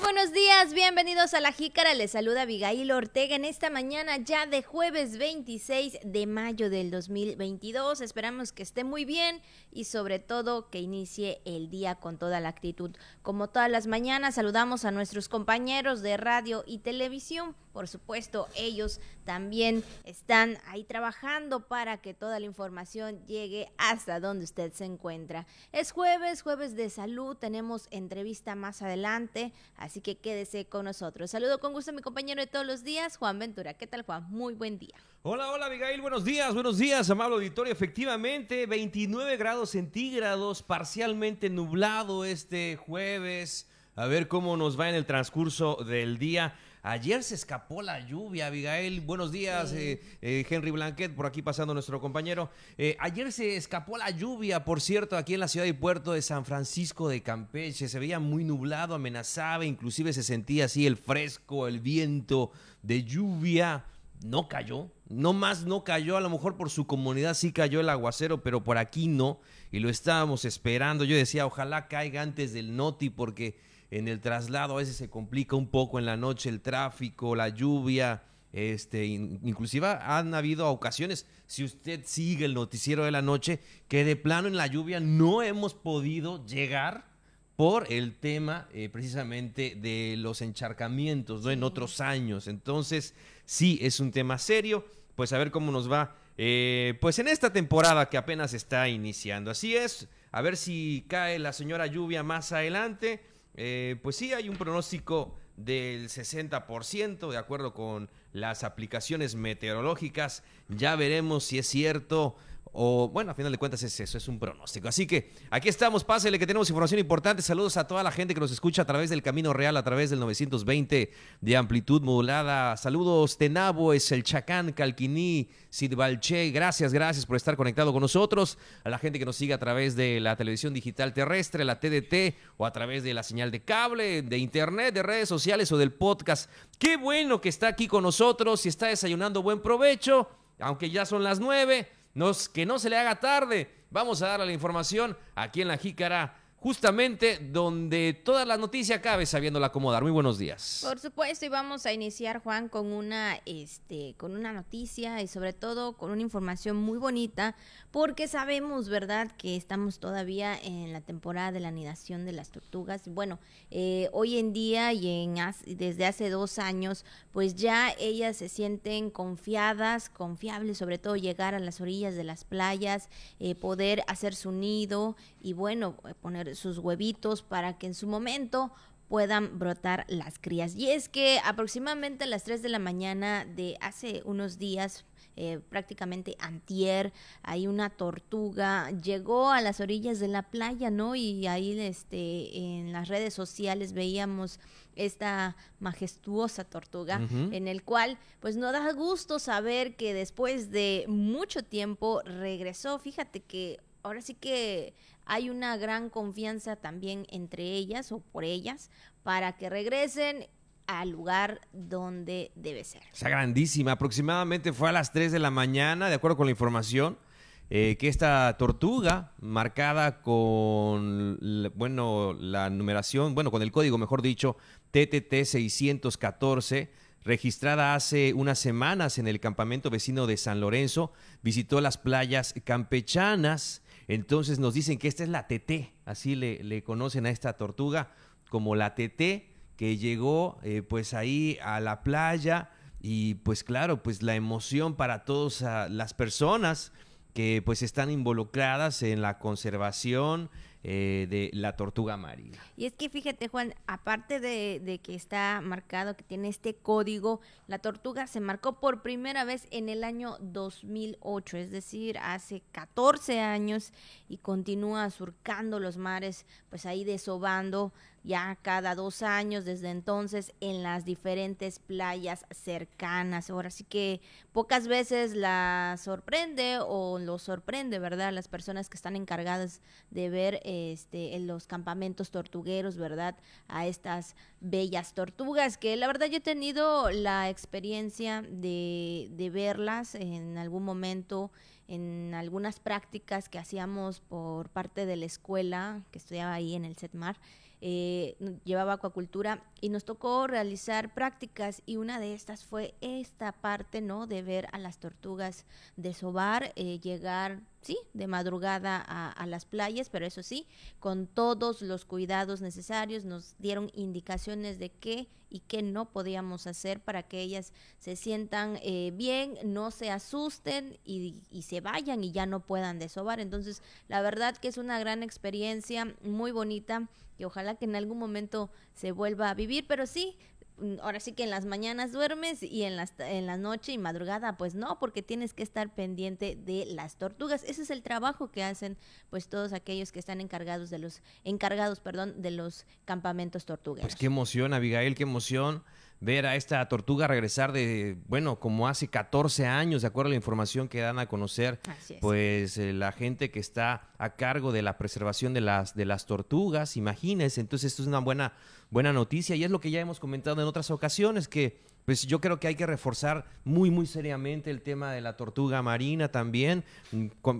Buenos días, bienvenidos a La Jícara. Les saluda Abigail Ortega en esta mañana ya de jueves 26 de mayo del 2022. Esperamos que esté muy bien y sobre todo que inicie el día con toda la actitud. Como todas las mañanas, saludamos a nuestros compañeros de radio y televisión. Por supuesto, ellos también están ahí trabajando para que toda la información llegue hasta donde usted se encuentra. Es jueves, jueves de salud, tenemos entrevista más adelante, así que quédese con nosotros. Saludo con gusto a mi compañero de todos los días, Juan Ventura. ¿Qué tal, Juan? Muy buen día. Hola, hola, Abigail. Buenos días, buenos días, amable auditorio. Efectivamente, 29 grados centígrados, parcialmente nublado este jueves. A ver cómo nos va en el transcurso del día. Ayer se escapó la lluvia, Abigail. Buenos días, eh, eh, Henry Blanquet, por aquí pasando nuestro compañero. Eh, ayer se escapó la lluvia, por cierto, aquí en la ciudad y puerto de San Francisco de Campeche. Se veía muy nublado, amenazaba, inclusive se sentía así el fresco, el viento de lluvia. No cayó, no más no cayó, a lo mejor por su comunidad sí cayó el aguacero, pero por aquí no, y lo estábamos esperando. Yo decía, ojalá caiga antes del noti, porque en el traslado a veces se complica un poco en la noche el tráfico, la lluvia. Este, inclusive han habido ocasiones, si usted sigue el noticiero de la noche, que de plano en la lluvia no hemos podido llegar por el tema eh, precisamente de los encharcamientos ¿no? en otros años. Entonces, sí, es un tema serio, pues a ver cómo nos va, eh, pues en esta temporada que apenas está iniciando. Así es, a ver si cae la señora lluvia más adelante. Eh, pues sí, hay un pronóstico del 60%, de acuerdo con las aplicaciones meteorológicas. Ya veremos si es cierto o bueno, a final de cuentas es eso, es un pronóstico. Así que aquí estamos, pásele que tenemos información importante. Saludos a toda la gente que nos escucha a través del Camino Real, a través del 920 de amplitud modulada. Saludos Tenabo, es el Chacán, Calquiní, Sidbalche. Gracias, gracias por estar conectado con nosotros. A la gente que nos sigue a través de la televisión digital terrestre, la TDT, o a través de la señal de cable, de internet, de redes sociales o del podcast. Qué bueno que está aquí con nosotros. Si está desayunando, buen provecho. Aunque ya son las nueve que no se le haga tarde. Vamos a darle la información aquí en la Jícara justamente donde toda la noticia cabe sabiéndola acomodar. Muy buenos días. Por supuesto, y vamos a iniciar, Juan, con una, este, con una noticia y sobre todo con una información muy bonita, porque sabemos, ¿verdad?, que estamos todavía en la temporada de la anidación de las tortugas. Bueno, eh, hoy en día y en, desde hace dos años, pues ya ellas se sienten confiadas, confiables, sobre todo llegar a las orillas de las playas, eh, poder hacer su nido y bueno, poner sus huevitos para que en su momento puedan brotar las crías. Y es que aproximadamente a las 3 de la mañana de hace unos días, eh, prácticamente antier, hay una tortuga, llegó a las orillas de la playa, ¿no? Y ahí este, en las redes sociales veíamos esta majestuosa tortuga, en el cual pues no da gusto saber que después de mucho tiempo regresó. Fíjate que ahora sí que hay una gran confianza también entre ellas o por ellas para que regresen al lugar donde debe ser. Esa grandísima, aproximadamente fue a las 3 de la mañana, de acuerdo con la información, eh, que esta tortuga, marcada con, bueno, la numeración, bueno, con el código, mejor dicho, TTT 614, registrada hace unas semanas en el campamento vecino de San Lorenzo, visitó las playas campechanas entonces nos dicen que esta es la TT, así le, conocen a esta tortuga como la TT, que llegó eh, pues ahí a la playa y pues claro, pues la emoción para todas ah, las personas que pues están involucradas en la conservación, eh, de la tortuga marina. Y es que fíjate, Juan, aparte de, que está marcado, que tiene este código, la tortuga se marcó por primera vez en el año 2008, es decir, hace 14 años y continúa surcando los mares, pues ahí desobando ya cada dos años desde entonces en las diferentes playas cercanas. Ahora sí que pocas veces la sorprende o lo sorprende, ¿verdad? Las personas que están encargadas de ver este, en los campamentos tortugueros, ¿verdad? A estas bellas tortugas, que la verdad yo he tenido la experiencia de, de verlas en algún momento en algunas prácticas que hacíamos por parte de la escuela que estudiaba ahí en el CETMAR eh, llevaba acuacultura y nos tocó realizar prácticas y una de estas fue esta parte, ¿no? De ver a las tortugas desovar, eh, llegar, sí, de madrugada a, las playas, pero eso sí, con todos los cuidados necesarios, nos dieron indicaciones de qué y qué no podíamos hacer para que ellas se sientan eh, bien, no se asusten y, y, se vayan y ya no puedan desovar. Entonces, la verdad que es una gran experiencia, muy bonita y ojalá que en algún momento se vuelva a vivir, pero sí, ahora sí que en las mañanas duermes y en, las, en la noche y madrugada pues no, porque tienes que estar pendiente de las tortugas. Ese es el trabajo que hacen pues todos aquellos que están encargados de los encargados, perdón, de los campamentos tortugueros. Pues qué emoción, Abigail, qué emoción ver a esta tortuga regresar de, bueno, como hace 14 años, de acuerdo a la información que dan a conocer, pues eh, la gente que está a cargo de la preservación de las, de las tortugas, imagínense, entonces esto es una buena, buena noticia y es lo que ya hemos comentado en otras ocasiones, que pues yo creo que hay que reforzar muy, muy seriamente el tema de la tortuga marina también.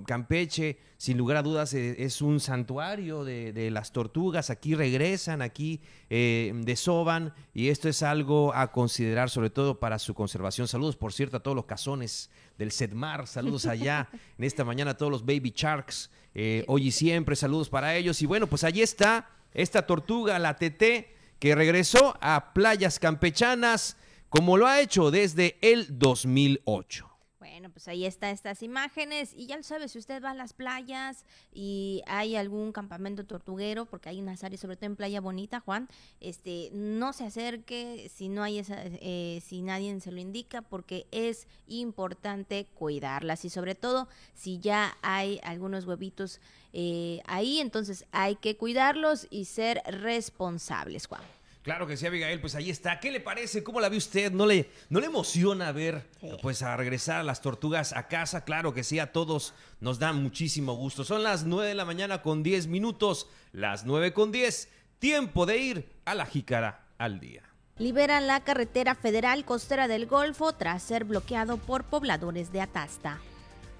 Campeche, sin lugar a dudas, e, es un santuario de, las tortugas. Aquí regresan, aquí eh, desoban y esto es algo a considerar, sobre todo para su conservación. Saludos, por cierto, a todos los cazones del Sedmar. Saludos allá en esta mañana a todos los baby sharks. Eh, hoy y siempre, saludos para ellos. Y bueno, pues allí está esta tortuga, la TT, que regresó a playas campechanas como lo ha hecho desde el 2008. Bueno, pues ahí están estas imágenes y ya lo sabe, si usted va a las playas y hay algún campamento tortuguero, porque hay unas áreas, sobre todo en Playa Bonita, Juan, este, no se acerque si no hay esa, eh, si nadie se lo indica, porque es importante cuidarlas y sobre todo si ya hay algunos huevitos eh, ahí, entonces hay que cuidarlos y ser responsables, Juan. Claro que sí, Abigail, pues ahí está. ¿Qué le parece? ¿Cómo la ve usted? ¿No le, no le emociona ver, pues, a regresar a las tortugas a casa? Claro que sí, a todos nos da muchísimo gusto. Son las 9 de la mañana con 10 minutos, las 9 con 10. Tiempo de ir a la jícara al día. Liberan la carretera federal costera del Golfo tras ser bloqueado por pobladores de Atasta.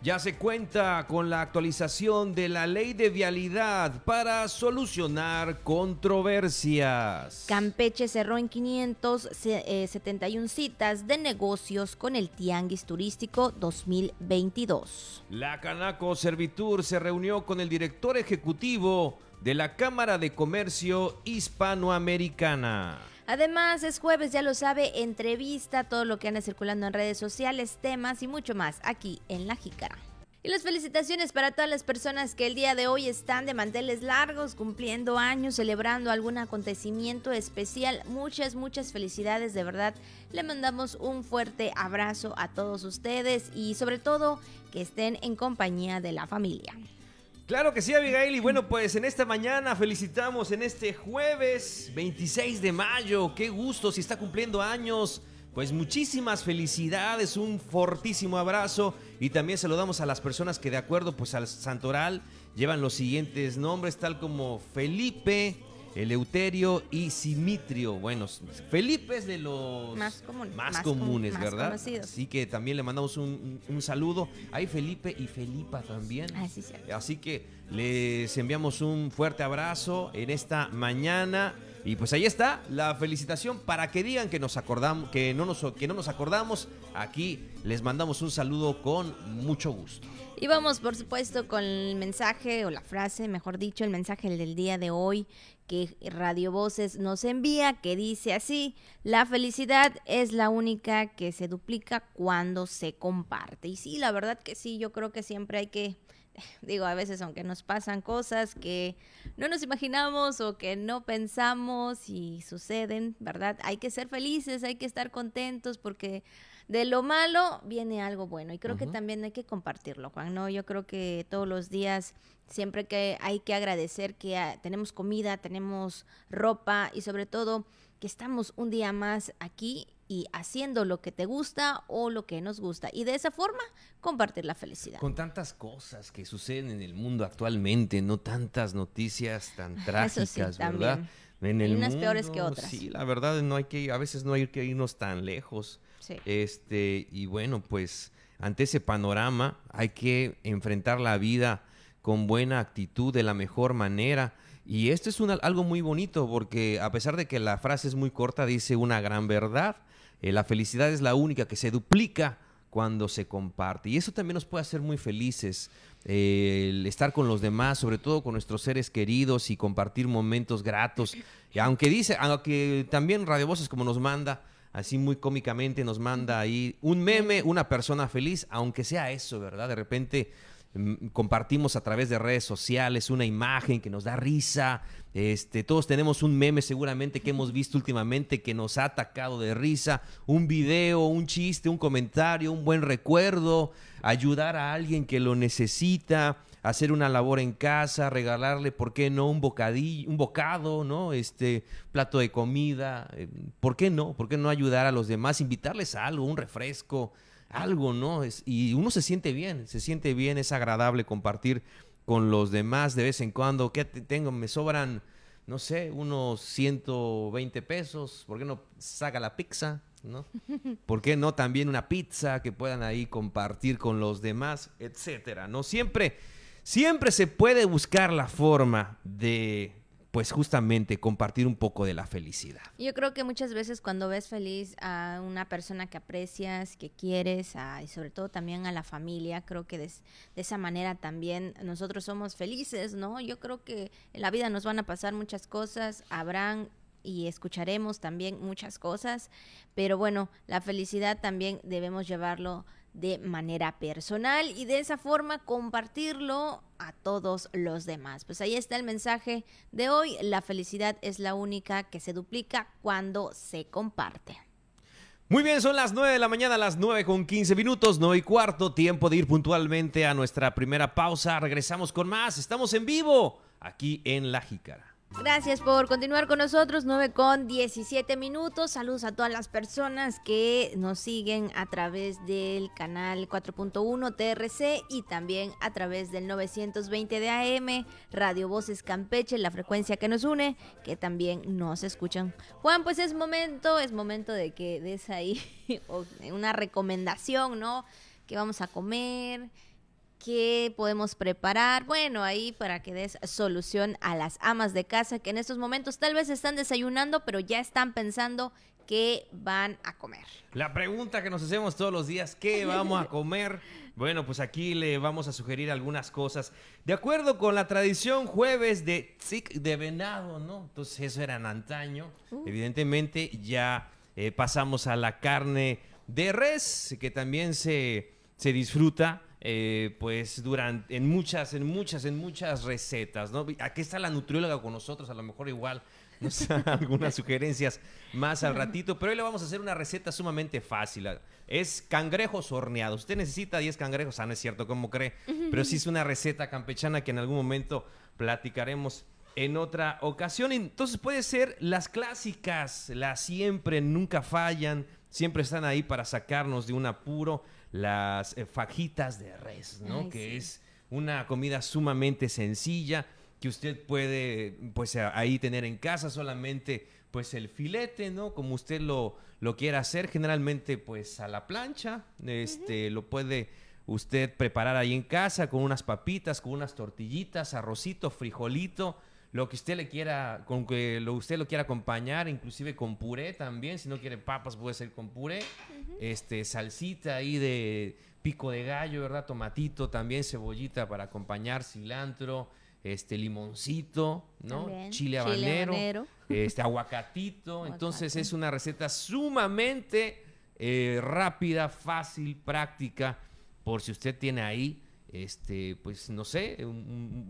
Ya se cuenta con la actualización de la ley de vialidad para solucionar controversias. Campeche cerró en 571 eh, citas de negocios con el Tianguis Turístico 2022. La Canaco Servitur se reunió con el director ejecutivo de la Cámara de Comercio Hispanoamericana. Además, es jueves, ya lo sabe, entrevista, todo lo que anda circulando en redes sociales, temas y mucho más aquí en La Jícara. Y las felicitaciones para todas las personas que el día de hoy están de manteles largos, cumpliendo años, celebrando algún acontecimiento especial. Muchas, muchas felicidades, de verdad. Le mandamos un fuerte abrazo a todos ustedes y sobre todo que estén en compañía de la familia. Claro que sí, Abigail. Y bueno, pues en esta mañana felicitamos en este jueves 26 de mayo. Qué gusto si está cumpliendo años. Pues muchísimas felicidades, un fortísimo abrazo y también saludamos a las personas que de acuerdo pues al santoral llevan los siguientes nombres tal como Felipe, Eleuterio y Simitrio. Bueno, Felipe es de los más, más, comunes, ¿verdad? Así que también le mandamos un, saludo. Hay Felipe y Felipa también. Ah, sí, Así que les enviamos un fuerte abrazo en esta mañana. Y pues ahí está la felicitación para que digan que nos acordamos, que no nos, que no nos acordamos. Aquí les mandamos un saludo con mucho gusto. Y vamos, por supuesto, con el mensaje o la frase, mejor dicho, el mensaje del día de hoy que Radio Voces nos envía, que dice así, la felicidad es la única que se duplica cuando se comparte. Y sí, la verdad que sí, yo creo que siempre hay que, digo, a veces aunque nos pasan cosas que no nos imaginamos o que no pensamos y suceden, ¿verdad? Hay que ser felices, hay que estar contentos porque de lo malo viene algo bueno y creo que también hay que compartirlo, Juan, ¿no? Yo creo que todos los días siempre que hay que agradecer que ah, tenemos comida, tenemos ropa y sobre todo que estamos un día más aquí y haciendo lo que te gusta o lo que nos gusta. Y de esa forma, compartir la felicidad. Con tantas cosas que suceden en el mundo actualmente, no tantas noticias tan trágicas, ¿verdad? En el unas peores que otras. Sí, la verdad, no hay que, a veces no hay que irnos tan lejos. Este, y bueno, pues ante ese panorama hay que enfrentar la vida con buena actitud, de la mejor manera. Y esto es algo muy bonito porque a pesar de que la frase es muy corta, dice una gran verdad. Eh, la felicidad es la única que se duplica cuando se comparte. Y eso también nos puede hacer muy felices. Eh, el estar con los demás, sobre todo con nuestros seres queridos y compartir momentos gratos. Y aunque dice, aunque también Radio Voces como nos manda, así muy cómicamente nos manda ahí un meme, una persona feliz, aunque sea eso, ¿verdad? De repente compartimos a través de redes sociales una imagen que nos da risa. Este, todos tenemos un meme seguramente que hemos visto últimamente que nos ha atacado de risa, un video, un chiste, un comentario, un buen recuerdo, ayudar a alguien que lo necesita, hacer una labor en casa, regalarle, ¿por qué no? Un bocadillo, un bocado, ¿no? Este plato de comida, eh, ¿por qué no? ¿Por qué no ayudar a los demás, invitarles a algo, un refresco? Algo, ¿no? Es, y uno se siente bien, se siente bien, es agradable compartir con los demás de vez en cuando. ¿Qué tengo? Me sobran, no sé, unos 120 pesos. ¿Por qué no saca la pizza? ¿no? ¿Por qué no también una pizza que puedan ahí compartir con los demás, etcétera? ¿No? Siempre, siempre se puede buscar la forma de pues justamente compartir un poco de la felicidad. Yo creo que muchas veces cuando ves feliz a una persona que aprecias, que quieres, y sobre todo también a la familia, creo que de, esa manera también nosotros somos felices, ¿no? Yo creo que en la vida nos van a pasar muchas cosas, habrán y escucharemos también muchas cosas, pero bueno, la felicidad también debemos llevarlo de manera personal y de esa forma compartirlo a todos los demás. Pues ahí está el mensaje de hoy. La felicidad es la única que se duplica cuando se comparte. Muy bien, son las 9 de la mañana, las 9 con 15 minutos, 9 y cuarto, tiempo de ir puntualmente a nuestra primera pausa. Regresamos con más, estamos en vivo aquí en La Jícara. Gracias por continuar con nosotros, 9 con 17 minutos. Saludos a todas las personas que nos siguen a través del canal 4.1 TRC y también a través del 920 de AM, Radio Voces Campeche, la frecuencia que nos une, que también nos escuchan. Juan, pues es momento, es momento de que des ahí una recomendación, ¿no? Que vamos a comer, ¿Qué podemos preparar? Bueno, ahí para que des solución a las amas de casa que en estos momentos tal vez están desayunando, pero ya están pensando qué van a comer. La pregunta que nos hacemos todos los días, ¿qué vamos a comer? Bueno, pues aquí le vamos a sugerir algunas cosas. De acuerdo con la tradición, jueves de tzik de venado, ¿no? Entonces eso era en antaño. Uh. Evidentemente ya eh, pasamos a la carne de res, que también se, se disfruta eh, pues durante, en muchas, en muchas, en muchas recetas, ¿no? Aquí está la nutrióloga con nosotros, a lo mejor igual nos da algunas sugerencias más al ratito, pero hoy le vamos a hacer una receta sumamente fácil. Es cangrejos horneados. Usted necesita 10 cangrejos, ah, no es cierto, como cree, pero sí es una receta campechana que en algún momento platicaremos en otra ocasión. Entonces puede ser las clásicas, las siempre, nunca fallan, siempre están ahí para sacarnos de un apuro las eh, fajitas de res, ¿no? que es una comida sumamente sencilla que usted puede, pues ahí tener en casa solamente, pues el filete, ¿no? Como usted lo, lo quiera hacer, generalmente, pues a la plancha, este, lo puede usted preparar ahí en casa con unas papitas, con unas tortillitas, arrocito, frijolito, lo que usted le quiera, con que lo, usted lo quiera acompañar, inclusive con puré también, si no quiere papas puede ser con puré, este, salsita ahí de pico de gallo, ¿verdad? Tomatito, también cebollita para acompañar, cilantro, este limoncito, ¿no? Chile habanero, este aguacatito, entonces es una receta sumamente eh, rápida, fácil, práctica, por si usted tiene ahí, este, pues no sé,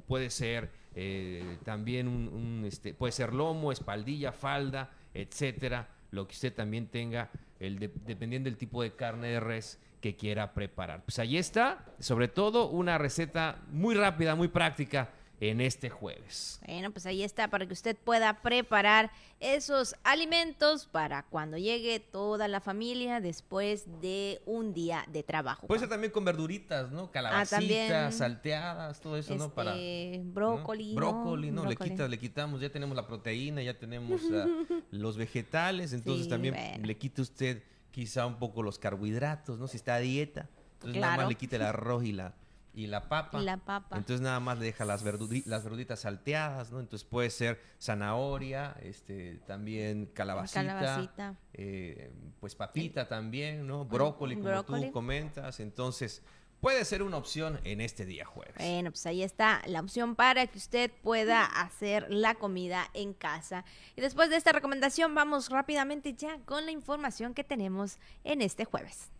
puede ser eh, también un, este, puede ser lomo, espaldilla, falda, etcétera, lo que usted también tenga, el dependiendo del tipo de carne de res que quiera preparar. Pues ahí está, sobre todo una receta muy rápida, muy práctica en este jueves. Bueno, pues ahí está para que usted pueda preparar esos alimentos para cuando llegue toda la familia después de un día de trabajo. Puede ser también con verduritas, ¿no? Calabacitas, salteadas, todo eso, ¿no? Para este, brócoli, brócoli, ¿no? Le quitas, le quitamos, ya tenemos la proteína, ya tenemos ah, los vegetales, entonces también le quita usted quizá un poco los carbohidratos, ¿no? Si está a dieta, entonces nada más le quita el arroz y la y la papa. Y la papa. Entonces nada más le deja las, verduri- las verduritas salteadas, ¿no? Entonces puede ser zanahoria, este, también calabacita, Calabacita. eh, pues papita también, ¿no? Brócoli, como brócoli. tú comentas. Entonces puede ser una opción en este día jueves. Bueno, pues ahí está la opción para que usted pueda hacer la comida en casa. Y después de esta recomendación vamos rápidamente ya con la información que tenemos en este jueves.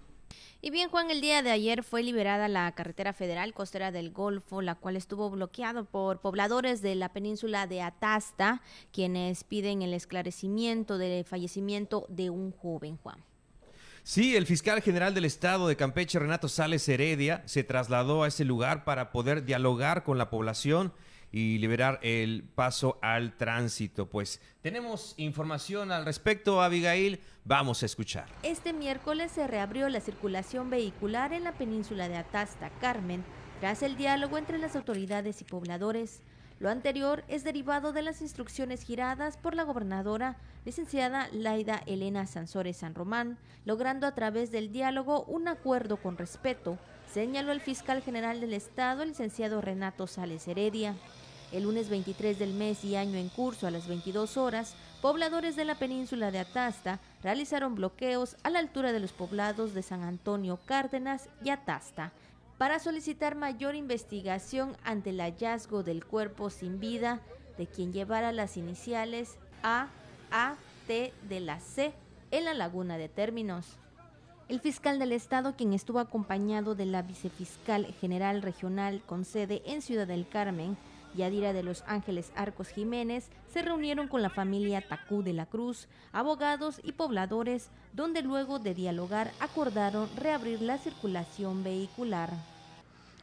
Y bien, Juan, el día de ayer fue liberada la carretera federal costera del Golfo, la cual estuvo bloqueado por pobladores de la península de Atasta, quienes piden el esclarecimiento del fallecimiento de un joven, Juan. Sí, el fiscal general del estado de Campeche, Renato Sales Heredia, se trasladó a ese lugar para poder dialogar con la población y liberar el paso al tránsito. Pues tenemos información al respecto, Abigail. Vamos a escuchar. Este miércoles se reabrió la circulación vehicular en la península de Atasta, Carmen, tras el diálogo entre las autoridades y pobladores. Lo anterior es derivado de las instrucciones giradas por la gobernadora, licenciada Laida Elena Sansores San Román, logrando a través del diálogo un acuerdo con respeto, señaló el fiscal general del Estado, licenciado Renato Sales Heredia. El lunes 23 del mes y año en curso a las 22 horas, pobladores de la península de Atasta realizaron bloqueos a la altura de los poblados de San Antonio Cárdenas y Atasta para solicitar mayor investigación ante el hallazgo del cuerpo sin vida de quien llevara las iniciales A, A, T de la C en la laguna de términos. El fiscal del Estado, quien estuvo acompañado de la vicefiscal general regional con sede en Ciudad del Carmen, Yadira de Los Ángeles Arcos Jiménez, se reunieron con la familia Tacú de la Cruz, abogados y pobladores, donde luego de dialogar acordaron reabrir la circulación vehicular.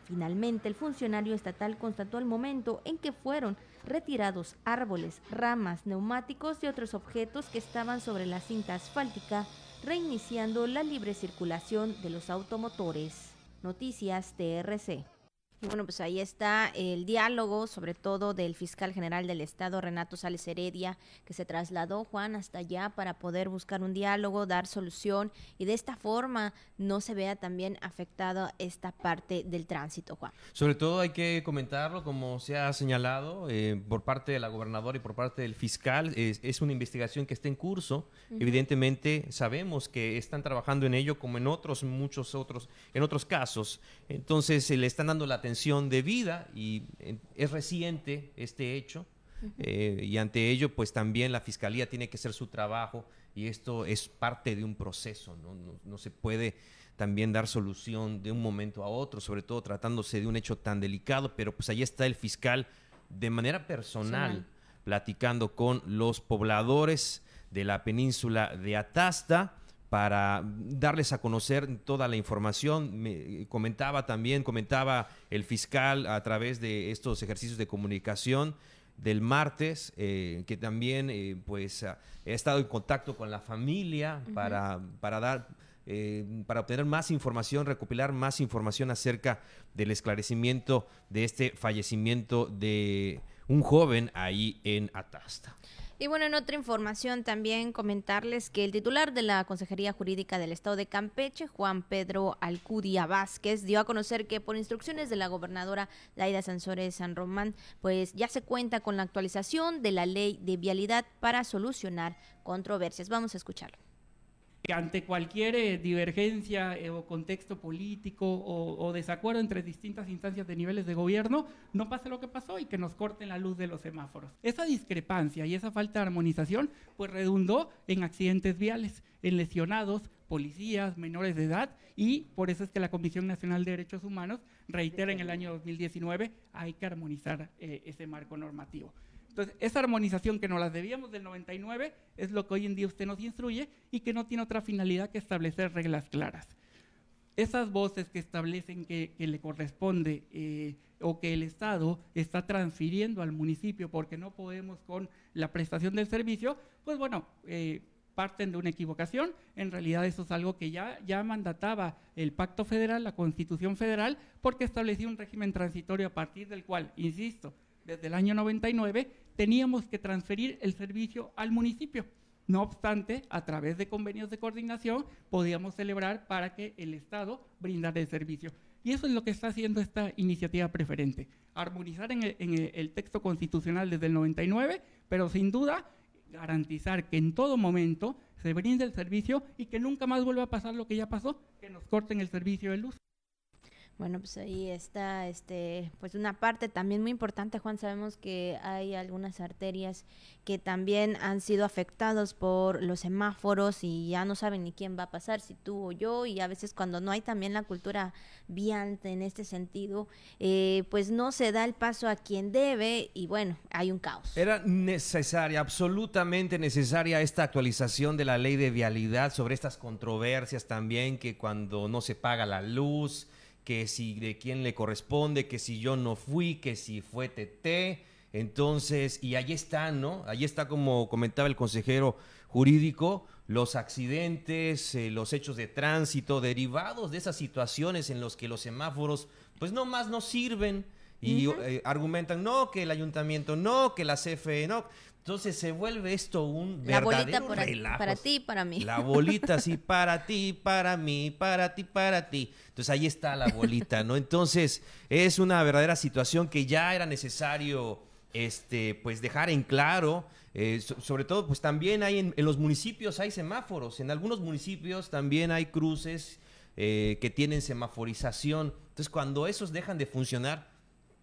Finalmente, el funcionario estatal constató el momento en que fueron retirados árboles, ramas, neumáticos y otros objetos que estaban sobre la cinta asfáltica, reiniciando la libre circulación de los automotores. Noticias TRC. Bueno, pues ahí está el diálogo, sobre todo del fiscal general del Estado, Renato Sales Heredia, que se trasladó, Juan, hasta allá para poder buscar un diálogo, dar solución y de esta forma no se vea también afectada esta parte del tránsito, Juan. Sobre todo hay que comentarlo, como se ha señalado eh, por parte de la gobernadora y por parte del fiscal, es, es una investigación que está en curso. Evidentemente sabemos que están trabajando en ello como en otros, muchos otros, en otros casos. Entonces se le están dando la atención debida y eh, es reciente este hecho. Eh, y ante ello, pues también la fiscalía tiene que hacer su trabajo y esto es parte de un proceso, ¿no? No, no se puede también dar solución de un momento a otro, sobre todo tratándose de un hecho tan delicado, pero pues ahí está el fiscal de manera personal Personal. platicando con los pobladores de la península de Atasta para darles a conocer toda la información. Me comentaba también, comentaba el fiscal a través de estos ejercicios de comunicación del martes, eh, que también eh, pues ha he estado en contacto con la familia para, para dar eh, para obtener más información, recopilar más información acerca del esclarecimiento de este fallecimiento de un joven ahí en Atasta. Y bueno, en otra información también comentarles que el titular de la Consejería Jurídica del Estado de Campeche, Juan Pedro Alcudia Vázquez, dio a conocer que por instrucciones de la gobernadora Laida Sansores San Román, pues ya se cuenta con la actualización de la ley de vialidad para solucionar controversias. Vamos a escucharlo. Que ante cualquier eh, divergencia eh, o contexto político o, desacuerdo entre distintas instancias de niveles de gobierno, no pase lo que pasó y que nos corten la luz de los semáforos. Esa discrepancia y esa falta de armonización pues redundó en accidentes viales, en lesionados, policías, menores de edad y por eso es que la Comisión Nacional de Derechos Humanos reitera en el año 2019 hay que armonizar eh, ese marco normativo. Entonces, esa armonización que nos las debíamos del 99 es lo que hoy en día usted nos instruye y que no tiene otra finalidad que establecer reglas claras. Esas voces que establecen que, le corresponde eh, o que el Estado está transfiriendo al municipio porque no podemos con la prestación del servicio, pues bueno, eh, parten de una equivocación. En realidad eso es algo que ya, ya mandataba el Pacto Federal, la Constitución Federal, porque establecía un régimen transitorio a partir del cual, insisto, desde el año 99 teníamos que transferir el servicio al municipio. No obstante, a través de convenios de coordinación podíamos celebrar para que el Estado brindara el servicio. Y eso es lo que está haciendo esta iniciativa preferente, armonizar en el, texto constitucional desde el 99, pero sin duda garantizar que en todo momento se brinde el servicio y que nunca más vuelva a pasar lo que ya pasó, que nos corten el servicio de luz. Bueno, pues ahí está, este, pues una parte también muy importante, Juan. Sabemos que hay algunas arterias que también han sido afectados por los semáforos y ya no saben ni quién va a pasar, si tú o yo. Y a veces cuando no hay también la cultura viante en este sentido, eh, pues no se da el paso a quien debe y bueno, hay un caos. Era necesaria, absolutamente necesaria esta actualización de la ley de vialidad sobre estas controversias también que cuando no se paga la luz que si de quién le corresponde, que si yo no fui, que si fue TT. Entonces, y ahí está, ¿no? Ahí está, como comentaba el consejero jurídico, los accidentes, eh, los hechos de tránsito derivados de esas situaciones en los que los semáforos, pues no más no sirven y eh, argumentan, no, que el ayuntamiento no, que la CFE no. Entonces se vuelve esto un la verdadero bolita para ti, para mí. La bolita, sí, para ti, para mí, para ti, para ti. Entonces ahí está la bolita, ¿no? Entonces es una verdadera situación que ya era necesario, este, pues dejar en claro. Eh, sobre todo, pues también hay en, los municipios hay semáforos. En algunos municipios también hay cruces eh, que tienen semaforización. Entonces cuando esos dejan de funcionar,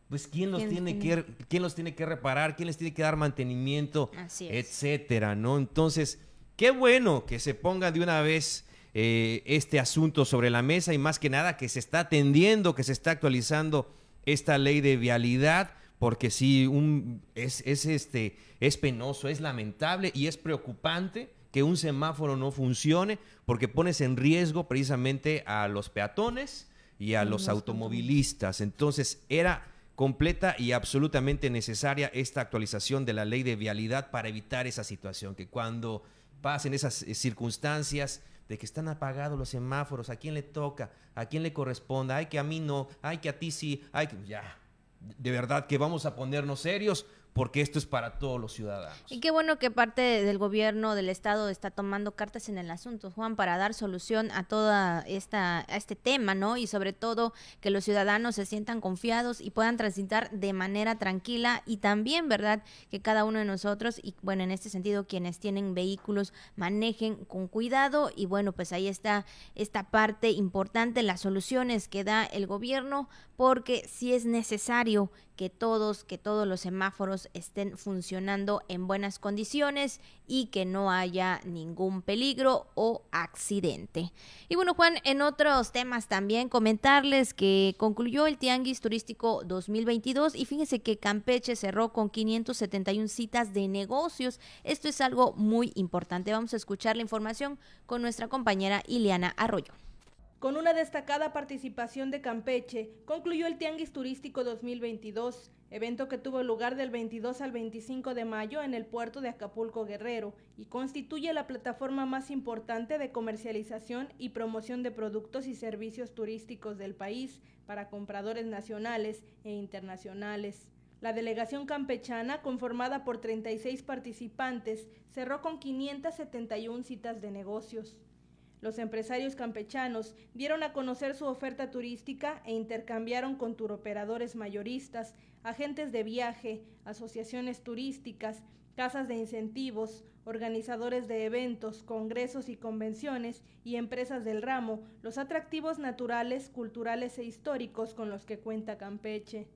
pues quién los tiene, que quién los tiene que reparar, quién les tiene que dar mantenimiento, etcétera, ¿no? Entonces, qué bueno que se ponga de una vez eh, este asunto sobre la mesa y más que nada que se está atendiendo, que se está actualizando esta ley de vialidad, porque sí, un, es, es, este, es penoso, es lamentable y es preocupante que un semáforo no funcione porque pones en riesgo precisamente a los peatones y a los automovilistas. Entonces, era completa y absolutamente necesaria esta actualización de la ley de vialidad para evitar esa situación, que cuando pasen esas eh, circunstancias de que están apagados los semáforos, a quién le toca, a quién le corresponda, ay que a mí no, ay que a ti sí, ay que ya, de verdad que vamos a ponernos serios porque esto es para todos los ciudadanos. Y qué bueno que parte del gobierno del estado está tomando cartas en el asunto, Juan, para dar solución a toda esta a este tema, ¿no? Y sobre todo que los ciudadanos se sientan confiados y puedan transitar de manera tranquila y también, ¿verdad? Que cada uno de nosotros y bueno, en este sentido quienes tienen vehículos manejen con cuidado y bueno, pues ahí está esta parte importante, las soluciones que da el gobierno porque si es necesario que todos, que todos los semáforos estén funcionando en buenas condiciones y que no haya ningún peligro o accidente. Y bueno, Juan, en otros temas también comentarles que concluyó el Tianguis Turístico 2022 y fíjense que Campeche cerró con 571 citas de negocios. Esto es algo muy importante. Vamos a escuchar la información con nuestra compañera Ileana Arroyo. Con una destacada participación de Campeche, concluyó el Tianguis Turístico 2022, evento que tuvo lugar del 22 al 25 de mayo en el puerto de Acapulco Guerrero y constituye la plataforma más importante de comercialización y promoción de productos y servicios turísticos del país para compradores nacionales e internacionales. La delegación campechana, conformada por 36 participantes, cerró con 571 citas de negocios. Los empresarios campechanos dieron a conocer su oferta turística e intercambiaron con turoperadores mayoristas, agentes de viaje, asociaciones turísticas, casas de incentivos, organizadores de eventos, congresos y convenciones y empresas del ramo, los atractivos naturales, culturales e históricos con los que cuenta Campeche.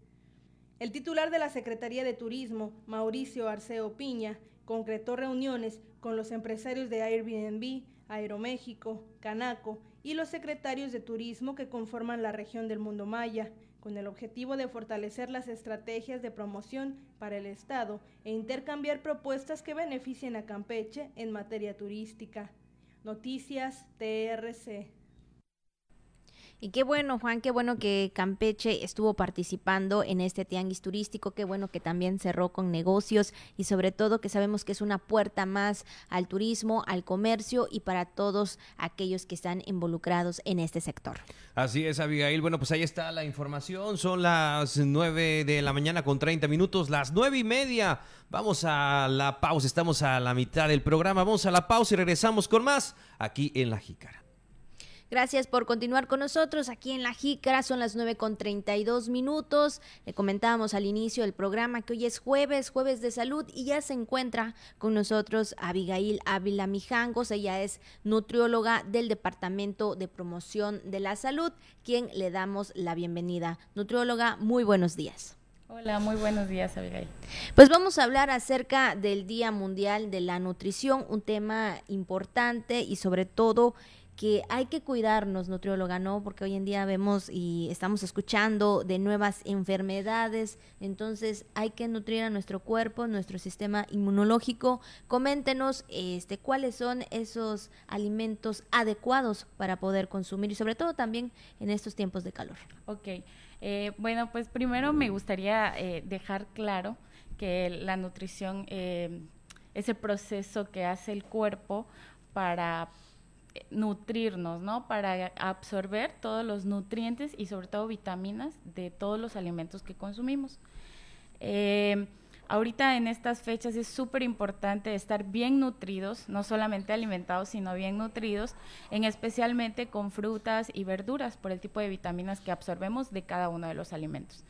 El titular de la Secretaría de Turismo, Mauricio Arceo Piña, concretó reuniones con los empresarios de Airbnb, Aeroméxico, Canaco y los secretarios de turismo que conforman la región del mundo maya, con el objetivo de fortalecer las estrategias de promoción para el Estado e intercambiar propuestas que beneficien a Campeche en materia turística. Noticias TRC. Y qué bueno, Juan, qué bueno que Campeche estuvo participando en este tianguis turístico, qué bueno que también cerró con negocios y sobre todo que sabemos que es una puerta más al turismo, al comercio y para todos aquellos que están involucrados en este sector. Así es, Abigail. Bueno, pues ahí está la información. Son las nueve de la mañana con 30 minutos, las nueve y media. Vamos a la pausa, estamos a la mitad del programa. Vamos a la pausa y regresamos con más aquí en La Jícara. Gracias por continuar con nosotros aquí en La Jícara. Son las 9 con 32 minutos. Le comentábamos al inicio del programa que hoy es jueves, jueves de salud, y ya se encuentra con nosotros Abigail Ávila Mijangos. Ella es nutrióloga del Departamento de Promoción de la Salud, quien le damos la bienvenida. Nutrióloga, muy buenos días. Hola, muy buenos días, Abigail. Pues vamos a hablar acerca del Día Mundial de la Nutrición, un tema importante y sobre todo que hay que cuidarnos, nutrióloga, ¿no? Porque hoy en día vemos y estamos escuchando de nuevas enfermedades, entonces hay que nutrir a nuestro cuerpo, nuestro sistema inmunológico. Coméntenos este, cuáles son esos alimentos adecuados para poder consumir y sobre todo también en estos tiempos de calor. Ok, eh, bueno, pues primero me gustaría eh, dejar claro que la nutrición, eh, ese proceso que hace el cuerpo para nutrirnos, ¿no? Para absorber todos los nutrientes y sobre todo vitaminas de todos los alimentos que consumimos. Eh, ahorita en estas fechas es súper importante estar bien nutridos, no solamente alimentados, sino bien nutridos, en especialmente con frutas y verduras por el tipo de vitaminas que absorbemos de cada uno de los alimentos.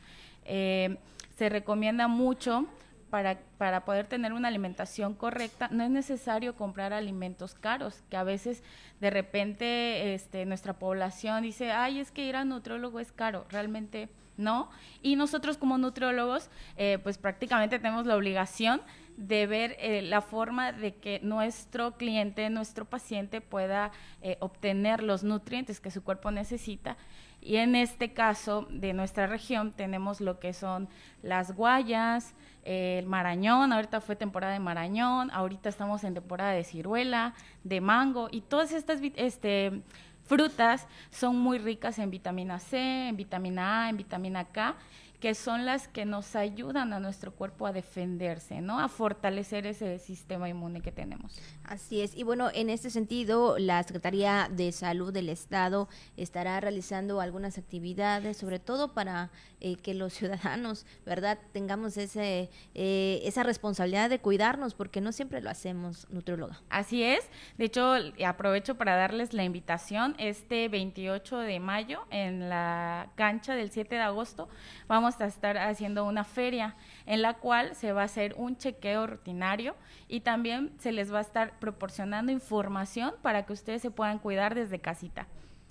Eh, se recomienda mucho para, para, poder tener una alimentación correcta, no es necesario comprar alimentos caros, que a veces de repente este, nuestra población dice, ay, es que ir al nutriólogo es caro, realmente no. Y nosotros como nutriólogos, eh, pues prácticamente tenemos la obligación de ver eh, la forma de que nuestro cliente, nuestro paciente pueda eh, obtener los nutrientes que su cuerpo necesita y en este caso de nuestra región tenemos lo que son las guayas, el marañón, ahorita fue temporada de marañón, ahorita estamos en temporada de ciruela, de mango y todas estas este, frutas son muy ricas en vitamina C, en vitamina A, en vitamina K que son las que nos ayudan a nuestro cuerpo a defenderse, ¿no? A fortalecer ese sistema inmune que tenemos. Así es. Y bueno, en este sentido, la Secretaría de Salud del Estado estará realizando algunas actividades, sobre todo para eh, que los ciudadanos, ¿verdad?, tengamos ese, eh, esa responsabilidad de cuidarnos, porque no siempre lo hacemos, nutrióloga. Así es. De hecho, aprovecho para darles la invitación. Este 28 de mayo, en la cancha del 7 de agosto, vamos a estar haciendo una feria en la cual se va a hacer un chequeo rutinario y también se les va a estar proporcionando información para que ustedes se puedan cuidar desde casita.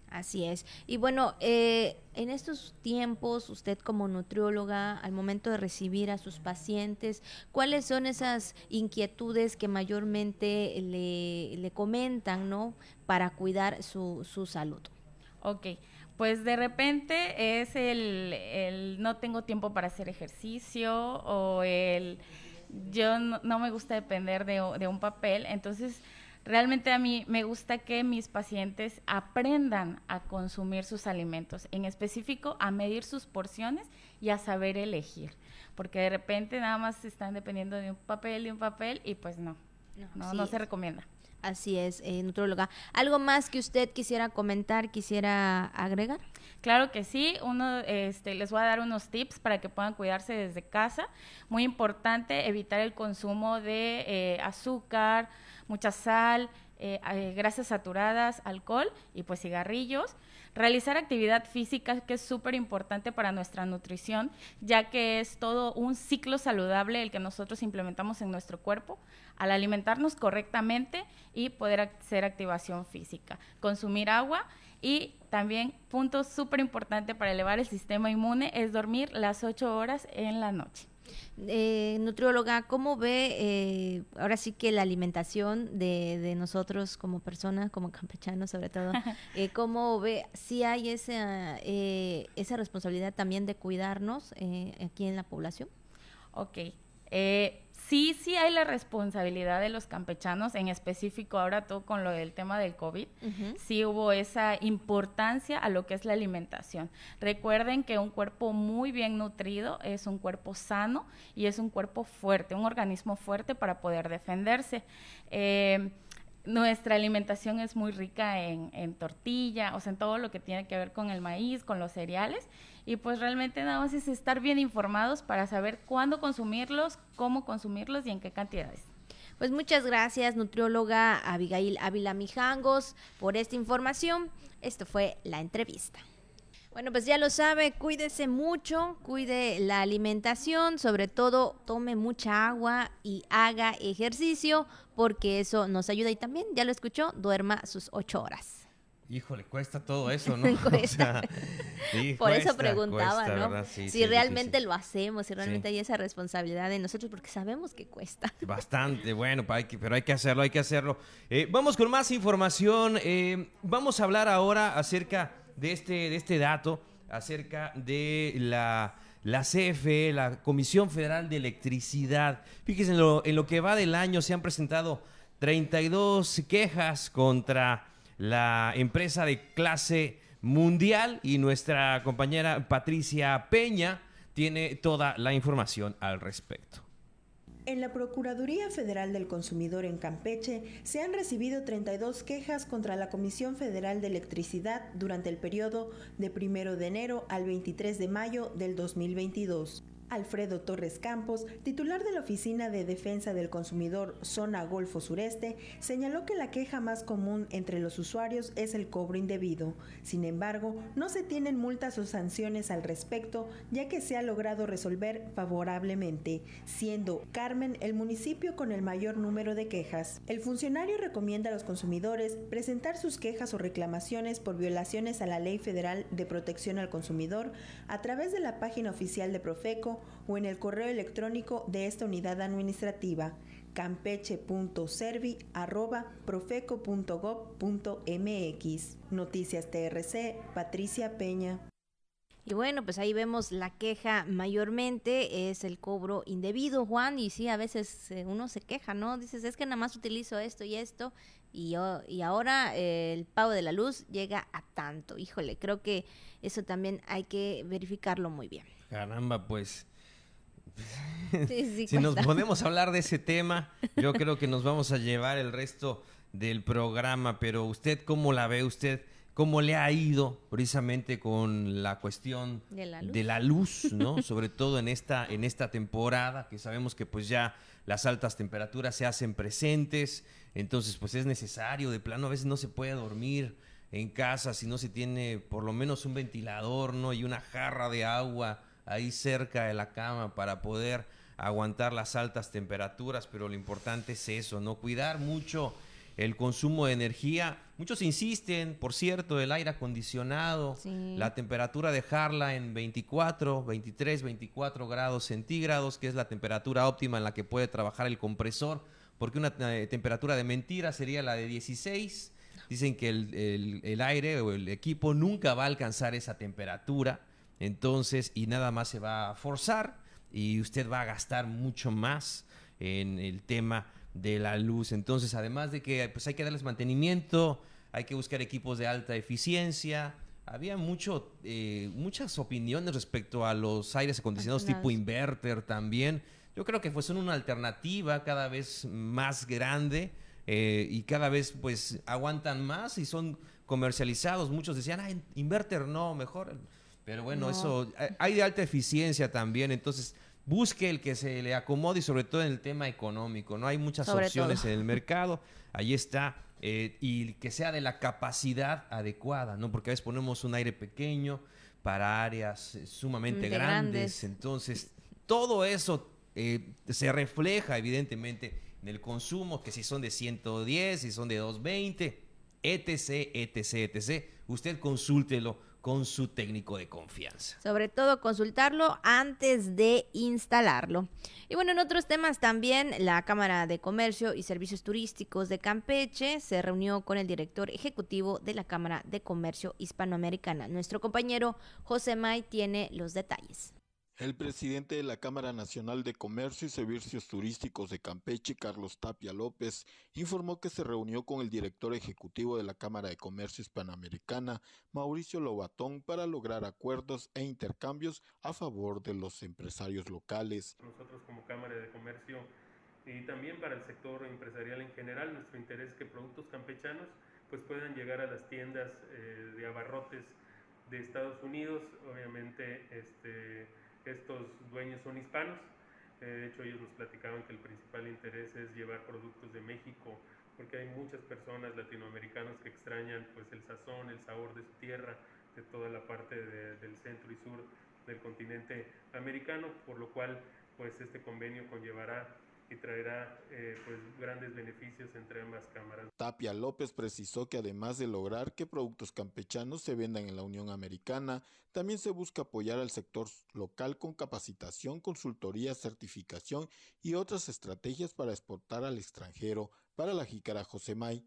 Así es. Y bueno, eh, en estos tiempos, usted como nutrióloga, al momento de recibir a sus pacientes, ¿cuáles son esas inquietudes que mayormente le, le comentan, ¿no? Para cuidar su, su salud. Ok pues de repente es el, no tengo tiempo para hacer ejercicio o el yo no, me gusta depender de, de, un papel, entonces realmente a mí me gusta que mis pacientes aprendan a consumir sus alimentos, en específico a medir sus porciones y a saber elegir, porque de repente nada más están dependiendo de un papel y un papel y pues no, no, no se recomienda. Así es, eh, nutróloga. ¿Algo más que usted quisiera comentar, quisiera agregar? Claro que sí, uno, este, les voy a dar unos tips para que puedan cuidarse desde casa. Muy importante, evitar el consumo de eh, azúcar, mucha sal, eh, eh, grasas saturadas, alcohol y pues cigarrillos. Realizar actividad física, que es súper importante para nuestra nutrición, ya que es todo un ciclo saludable el que nosotros implementamos en nuestro cuerpo al alimentarnos correctamente y poder hacer activación física. Consumir agua y también, punto súper importante para elevar el sistema inmune, es dormir las ocho horas en la noche. Eh, nutrióloga, ¿cómo ve eh, ahora sí que la alimentación de, nosotros como personas, como campechanos sobre todo? Eh, ¿Cómo ve si hay esa, eh, esa responsabilidad también de cuidarnos aquí en la población? Ok. Sí, sí hay la responsabilidad de los campechanos, en específico ahora todo con lo del tema del COVID, sí hubo esa importancia a lo que es la alimentación. Recuerden que un cuerpo muy bien nutrido es un cuerpo sano y es un cuerpo fuerte, un organismo fuerte para poder defenderse. Eh, nuestra alimentación es muy rica en, tortilla, o sea, en todo lo que tiene que ver con el maíz, con los cereales, y pues realmente nada más es estar bien informados para saber cuándo consumirlos, cómo consumirlos y en qué cantidades. Pues muchas gracias, nutrióloga Abigail Ávila Mijangos, por esta información. Esto fue la entrevista. Bueno, pues ya lo sabe, cuídese mucho, cuide la alimentación, sobre todo tome mucha agua y haga ejercicio, porque eso nos ayuda y también, ya lo escuchó, duerma sus ocho horas. Híjole, cuesta todo eso, ¿no? Por eso preguntaba, ¿no? si realmente lo hacemos, si realmente hay esa responsabilidad de nosotros, porque sabemos que cuesta. Bastante, bueno, pero hay que hacerlo, hay que hacerlo. Eh, vamos con más información. Eh, vamos a hablar ahora acerca de este, de este dato, acerca de la, la CFE, la Comisión Federal de Electricidad. Fíjense, en lo, en lo que va del año se han presentado 32 quejas contra la empresa de clase mundial y nuestra compañera Patricia Peña tiene toda la información al respecto. En la Procuraduría Federal del Consumidor en Campeche se han recibido 32 quejas contra la Comisión Federal de Electricidad durante el periodo de 1 de enero al 23 de mayo del 2022. Alfredo Torres Campos, titular de la Oficina de Defensa del Consumidor Zona Golfo Sureste, señaló que la queja más común entre los usuarios es el cobro indebido. Sin embargo, no se tienen multas o sanciones al respecto, ya que se ha logrado resolver favorablemente, siendo Carmen el municipio con el mayor número de quejas. El funcionario recomienda a los consumidores presentar sus quejas o reclamaciones por violaciones a la Ley Federal de Protección al Consumidor a través de la página oficial de Profeco o en el correo electrónico de esta unidad administrativa campeche.servi.profeco.gov.mx. Noticias TRC, Patricia Peña. Y bueno, pues ahí vemos la queja mayormente es el cobro indebido, Juan, y sí, a veces eh, uno se queja, ¿no? Dices, es que nada más utilizo esto y esto, y, y ahora eh, el pago de la luz llega a tanto. Híjole, creo que eso también hay que verificarlo muy bien. Caramba, pues. si nos podemos hablar de ese tema, yo creo que nos vamos a llevar el resto del programa, pero usted cómo la ve, usted cómo le ha ido precisamente con la cuestión de la luz, ¿no? Sobre todo en esta en esta temporada que sabemos que pues ya las altas temperaturas se hacen presentes, entonces pues es necesario, de plano a veces no se puede dormir en casa si no se tiene por lo menos un ventilador, ¿no? Y una jarra de agua ahí cerca de la cama para poder aguantar las altas temperaturas, pero lo importante es eso, no cuidar mucho el consumo de energía. Muchos insisten, por cierto, el aire acondicionado, la temperatura dejarla en 24, 23, 24 grados centígrados, que es la temperatura óptima en la que puede trabajar el compresor, porque una eh, temperatura de mentira sería la de 16. Dicen que el, el aire o el equipo nunca va a alcanzar esa temperatura. Entonces, y nada más se va a forzar y usted va a gastar mucho más en el tema de la luz. Entonces, además de que pues hay que darles mantenimiento, hay que buscar equipos de alta eficiencia. Había mucho, eh, muchas opiniones respecto a los aires acondicionados tipo inverter también. Yo creo que pues, son una alternativa cada vez más grande eh, y cada vez pues aguantan más y son comercializados. Muchos decían, ah, inverter no, mejor pero bueno, eso eh, hay de alta eficiencia también, entonces busque el que se le acomode y sobre todo en el tema económico, ¿no? Hay muchas opciones en el mercado, ahí está, eh, y que sea de la capacidad adecuada, ¿no? Porque a veces ponemos un aire pequeño para áreas eh, sumamente grandes. entonces todo eso se refleja evidentemente en el consumo, que si son de 110, si son de 220, etc, etc, etc. Usted consúltelo con su técnico de confianza. Sobre todo consultarlo antes de instalarlo. Y bueno, en otros temas también, la Cámara de Comercio y Servicios Turísticos de Campeche se reunió con el director ejecutivo de la Cámara de Comercio Hispanoamericana. Nuestro compañero José May tiene los detalles. El presidente de la Cámara Nacional de Comercio y Servicios Turísticos de Campeche, Carlos Tapia López, informó que se reunió con el director ejecutivo de la Cámara de Comercio Hispanoamericana, Mauricio Lobatón, para lograr acuerdos e intercambios a favor de los empresarios locales. Nosotros como Cámara de Comercio y también para el sector empresarial en general, nuestro interés es que productos campechanos pues puedan llegar a las tiendas eh, de abarrotes de Estados Unidos, obviamente este estos dueños son hispanos, Eh, de hecho, ellos nos platicaban que el principal interés es llevar productos de México, porque hay muchas personas latinoamericanas que extrañan pues el sazón, el sabor de su tierra, de toda la parte del centro y sur del continente americano, por lo cual pues este convenio conllevará y traerá eh, pues grandes beneficios entre ambas cámaras. Tapia López precisó que además de lograr que productos campechanos se vendan en la Unión Americana, también se busca apoyar al sector local con capacitación, consultoría, certificación y otras estrategias para exportar al extranjero. Para la jícara Josemay.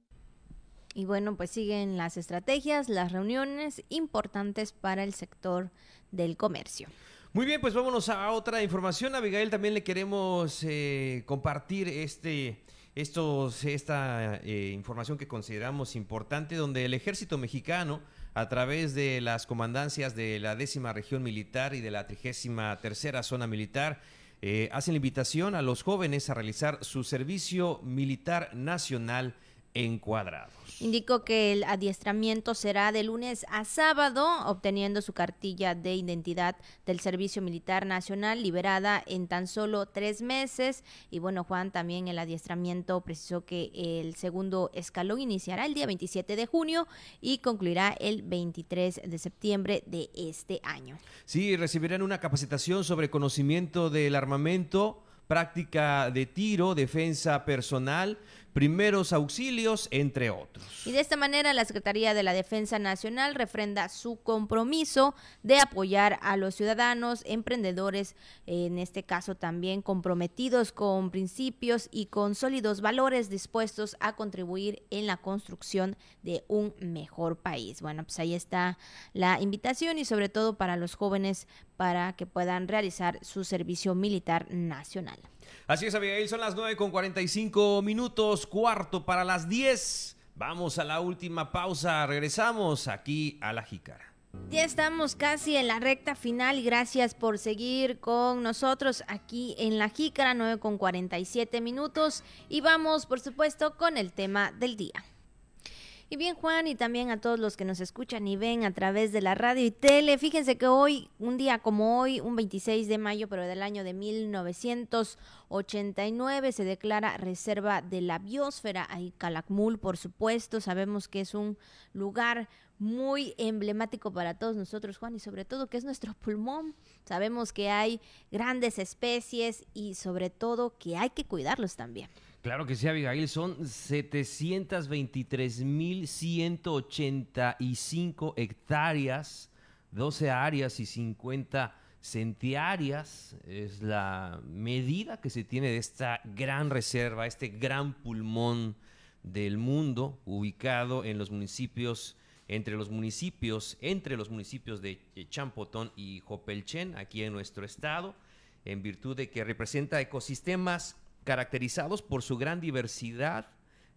Y bueno, pues siguen las estrategias, las reuniones importantes para el sector del comercio. Muy bien, pues vámonos a otra información. Abigail, también le queremos eh, compartir este, estos, esta eh, información que consideramos importante, donde el ejército mexicano, a través de las comandancias de la décima región militar y de la trigésima tercera zona militar, eh, hacen la invitación a los jóvenes a realizar su servicio militar nacional encuadrados. Indicó que el adiestramiento será de lunes a sábado, obteniendo su cartilla de identidad del Servicio Militar Nacional liberada en tan solo tres meses. Y bueno, Juan, también el adiestramiento precisó que el segundo escalón iniciará el día 27 de junio y concluirá el 23 de septiembre de este año. Sí, recibirán una capacitación sobre conocimiento del armamento práctica de tiro, defensa personal, primeros auxilios, entre otros. Y de esta manera la Secretaría de la Defensa Nacional refrenda su compromiso de apoyar a los ciudadanos, emprendedores, en este caso también comprometidos con principios y con sólidos valores dispuestos a contribuir en la construcción de un mejor país. Bueno, pues ahí está la invitación y sobre todo para los jóvenes para que puedan realizar su servicio militar nacional. Así es, Abigail, son las 9 con 45 minutos, cuarto para las 10. Vamos a la última pausa, regresamos aquí a la Jícara. Ya estamos casi en la recta final gracias por seguir con nosotros aquí en la Jícara, 9 con 47 minutos. Y vamos, por supuesto, con el tema del día. Y bien, Juan, y también a todos los que nos escuchan y ven a través de la radio y tele, fíjense que hoy, un día como hoy, un 26 de mayo, pero del año de 1989, se declara reserva de la biosfera. Ahí Calakmul, por supuesto, sabemos que es un lugar muy emblemático para todos nosotros, Juan, y sobre todo que es nuestro pulmón. Sabemos que hay grandes especies y sobre todo que hay que cuidarlos también. Claro que sí, Abigail. Son 723.185 hectáreas, 12 áreas y 50 centiáreas. Es la medida que se tiene de esta gran reserva, este gran pulmón del mundo, ubicado en los municipios, entre los municipios, entre los municipios de Champotón y Jopelchen, aquí en nuestro estado, en virtud de que representa ecosistemas caracterizados por su gran diversidad,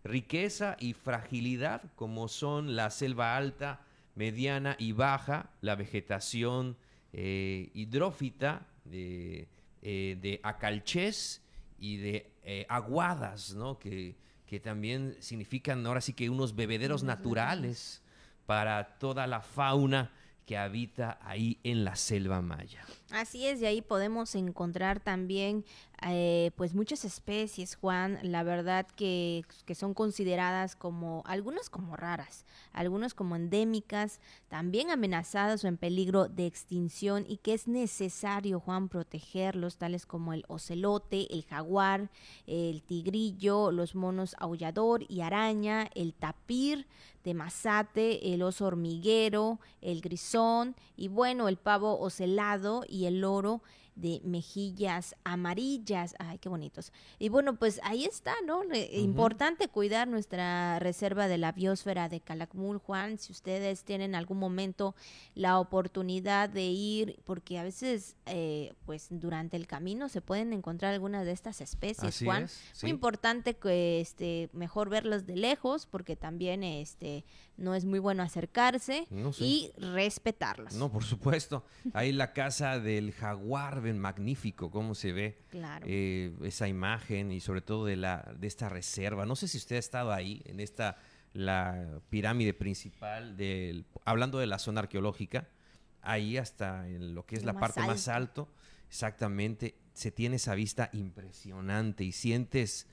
riqueza y fragilidad, como son la selva alta, mediana y baja, la vegetación eh, hidrófita de, eh, de acalchés y de eh, aguadas, ¿no? que, que también significan ahora sí que unos bebederos naturales para toda la fauna que habita ahí en la selva maya. Así es, y ahí podemos encontrar también eh, pues muchas especies, Juan, la verdad que, que, son consideradas como, algunas como raras, algunas como endémicas, también amenazadas o en peligro de extinción y que es necesario, Juan, protegerlos, tales como el ocelote, el jaguar, el tigrillo, los monos aullador y araña, el tapir de mazate, el oso hormiguero, el grisón y bueno, el pavo ocelado y el loro de mejillas amarillas. Ay, qué bonitos. Y bueno, pues ahí está, ¿no? Importante cuidar nuestra reserva de la biosfera de Calakmul, Juan. Si ustedes tienen algún momento la oportunidad de ir, porque a veces, eh, pues durante el camino se pueden encontrar algunas de estas especies, Juan. Muy importante que este, mejor verlas de lejos, porque también este, no es muy bueno acercarse y respetarlas. No, por supuesto. Ahí la casa del jaguar, ven magnífico cómo se ve eh, esa imagen y sobre todo de, la, de esta reserva. No sé si usted ha estado ahí, en esta, la pirámide principal, del, hablando de la zona arqueológica, ahí hasta en lo que es la parte más alto, exactamente, se tiene esa vista impresionante y sientes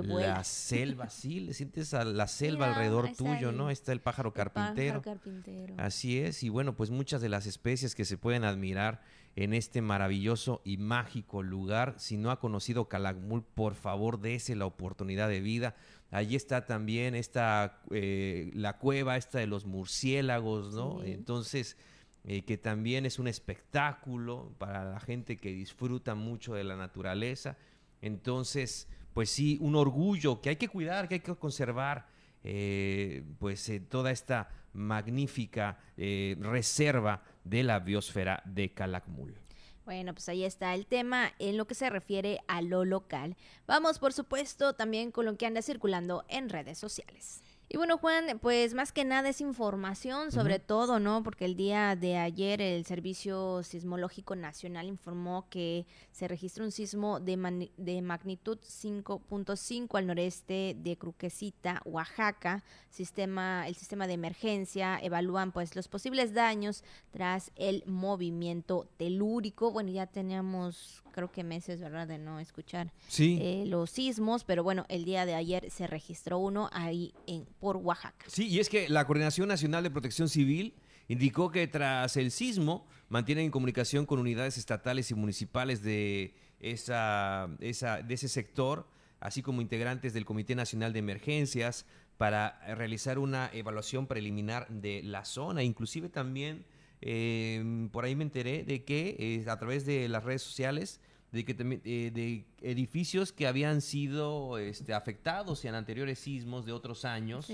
la selva, sí, le sientes a la selva alrededor tuyo, ¿no? Está el pájaro carpintero. carpintero. Así es, y bueno, pues muchas de las especies que se pueden admirar en este maravilloso y mágico lugar. Si no ha conocido Calakmul, por favor, dése la oportunidad de vida. Allí está también esta, eh, la cueva esta de los murciélagos, ¿no? Entonces, eh, que también es un espectáculo para la gente que disfruta mucho de la naturaleza. Entonces, pues sí, un orgullo que hay que cuidar, que hay que conservar, eh, pues toda esta magnífica reserva de la biosfera de Calakmul. Bueno, pues ahí está el tema en lo que se refiere a lo local. Vamos, por supuesto, también con lo que anda circulando en redes sociales. Y bueno, Juan, pues más que nada es información sobre todo, ¿no? Porque el día de ayer el Servicio Sismológico Nacional informó que se registró un sismo de, de magnitud 5.5 al noreste de Cruquecita, Oaxaca. Sistema, el sistema de emergencia evalúan pues los posibles daños tras el movimiento telúrico. Bueno, ya teníamos creo que meses, ¿verdad? De no escuchar eh, los sismos, pero bueno, el día de ayer se registró uno ahí en por Oaxaca. Sí, y es que la Coordinación Nacional de Protección Civil indicó que tras el sismo mantienen comunicación con unidades estatales y municipales de, esa, esa, de ese sector, así como integrantes del Comité Nacional de Emergencias, para realizar una evaluación preliminar de la zona. Inclusive también em, por ahí me enteré de que eh, a través de las redes sociales de que eh, de edificios que habían sido este, afectados en anteriores sismos de otros años.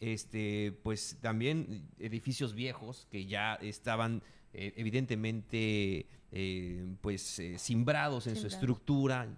Este, pues también edificios viejos que ya estaban eh, evidentemente eh, pues simbrados en su estructura,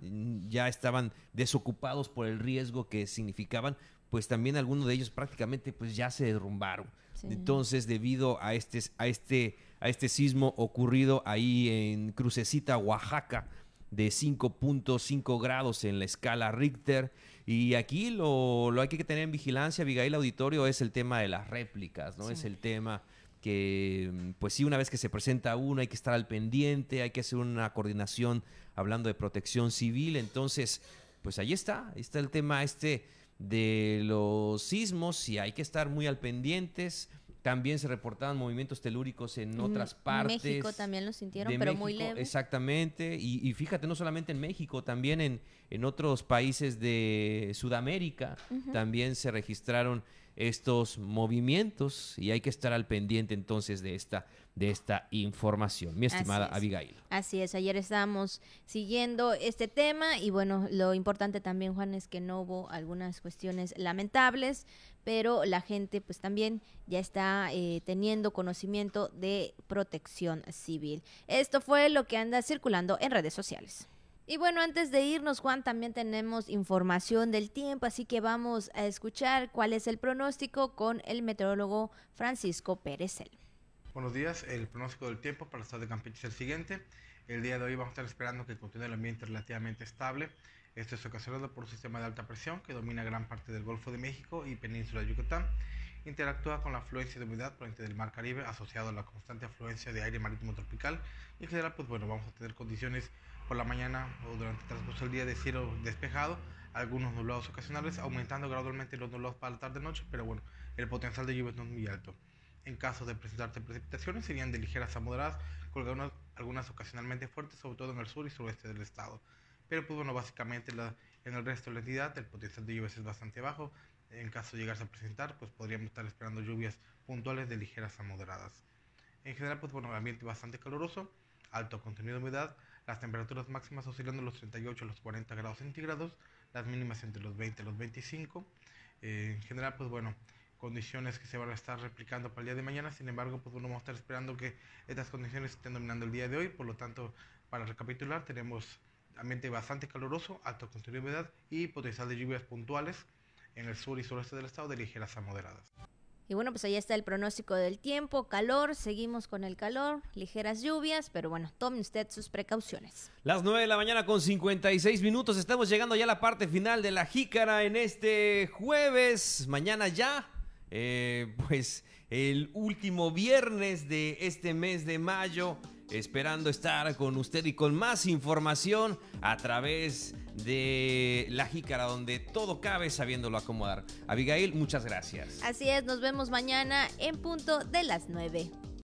ya estaban desocupados por el riesgo que significaban, pues también algunos de ellos prácticamente pues ya se derrumbaron. Entonces, debido a este, a este, a este sismo ocurrido ahí en Crucecita, Oaxaca, de 5.5 grados en la escala Richter. Y aquí lo, lo hay que tener en vigilancia, Abigail Auditorio, es el tema de las réplicas, ¿no? Es el tema que, pues sí, una vez que se presenta uno hay que estar al pendiente, hay que hacer una coordinación hablando de protección civil. Entonces, pues ahí está, ahí está el tema este de los sismos y hay que estar muy al pendientes. También se reportaban movimientos telúricos en otras partes. México también lo sintieron, pero muy leve. Exactamente. Y, fíjate, no solamente en México, también en, en otros países de Sudamérica también se registraron estos movimientos y hay que estar al pendiente entonces de esta de esta información, mi estimada Abigail. Así es, ayer estábamos siguiendo este tema y bueno, lo importante también, Juan, es que no hubo algunas cuestiones lamentables, pero la gente pues también ya está eh, teniendo conocimiento de protección civil. Esto fue lo que anda circulando en redes sociales. Y bueno, antes de irnos, Juan, también tenemos información del tiempo, así que vamos a escuchar cuál es el pronóstico con el meteorólogo Francisco Pérez. Buenos días, el pronóstico del tiempo para el estado de Campeche es el siguiente. El día de hoy vamos a estar esperando que continúe el ambiente relativamente estable. Esto es ocasionado por un sistema de alta presión que domina gran parte del Golfo de México y península de Yucatán. Interactúa con la afluencia de humedad proveniente del Mar Caribe asociado a la constante afluencia de aire marítimo tropical. Y en general, pues bueno, vamos a tener condiciones por la mañana o durante el transcurso del día de cielo despejado, algunos nublados ocasionales, aumentando gradualmente los nublados para la tarde-noche, pero bueno, el potencial de lluvia no es muy alto. En caso de presentarse precipitaciones, serían de ligeras a moderadas, con algunas, ocasionalmente fuertes, sobre todo en el sur y sureste del estado. Pero pues bueno, básicamente en el resto de la entidad el potencial de lluvias es bastante bajo. En caso de llegarse a presentar, pues podríamos estar esperando lluvias puntuales de ligeras a moderadas. En general, pues bueno, ambiente bastante caluroso, alto contenido de humedad, las temperaturas máximas oscilando los 38 a los 40 grados centígrados, las mínimas entre los 20 y los 25. Eh, en general, pues bueno, condiciones que se van a estar replicando para el día de mañana, sin embargo, pues bueno, vamos a estar esperando que estas condiciones estén dominando el día de hoy, por lo tanto, para recapitular, tenemos ambiente bastante caluroso, alto contenido de humedad y potencial de lluvias puntuales en el sur y sureste del estado de ligeras a moderadas. Y bueno, pues ahí está el pronóstico del tiempo, calor, seguimos con el calor, ligeras lluvias, pero bueno, tome usted sus precauciones. Las 9 de la mañana con 56 minutos, estamos llegando ya a la parte final de la jícara en este jueves, mañana ya, eh, pues el último viernes de este mes de mayo. esperando estar con usted y con más información a través de La Jícara, donde todo cabe sabiéndolo acomodar. Abigail, muchas gracias. Así es, nos vemos mañana en punto de las 9.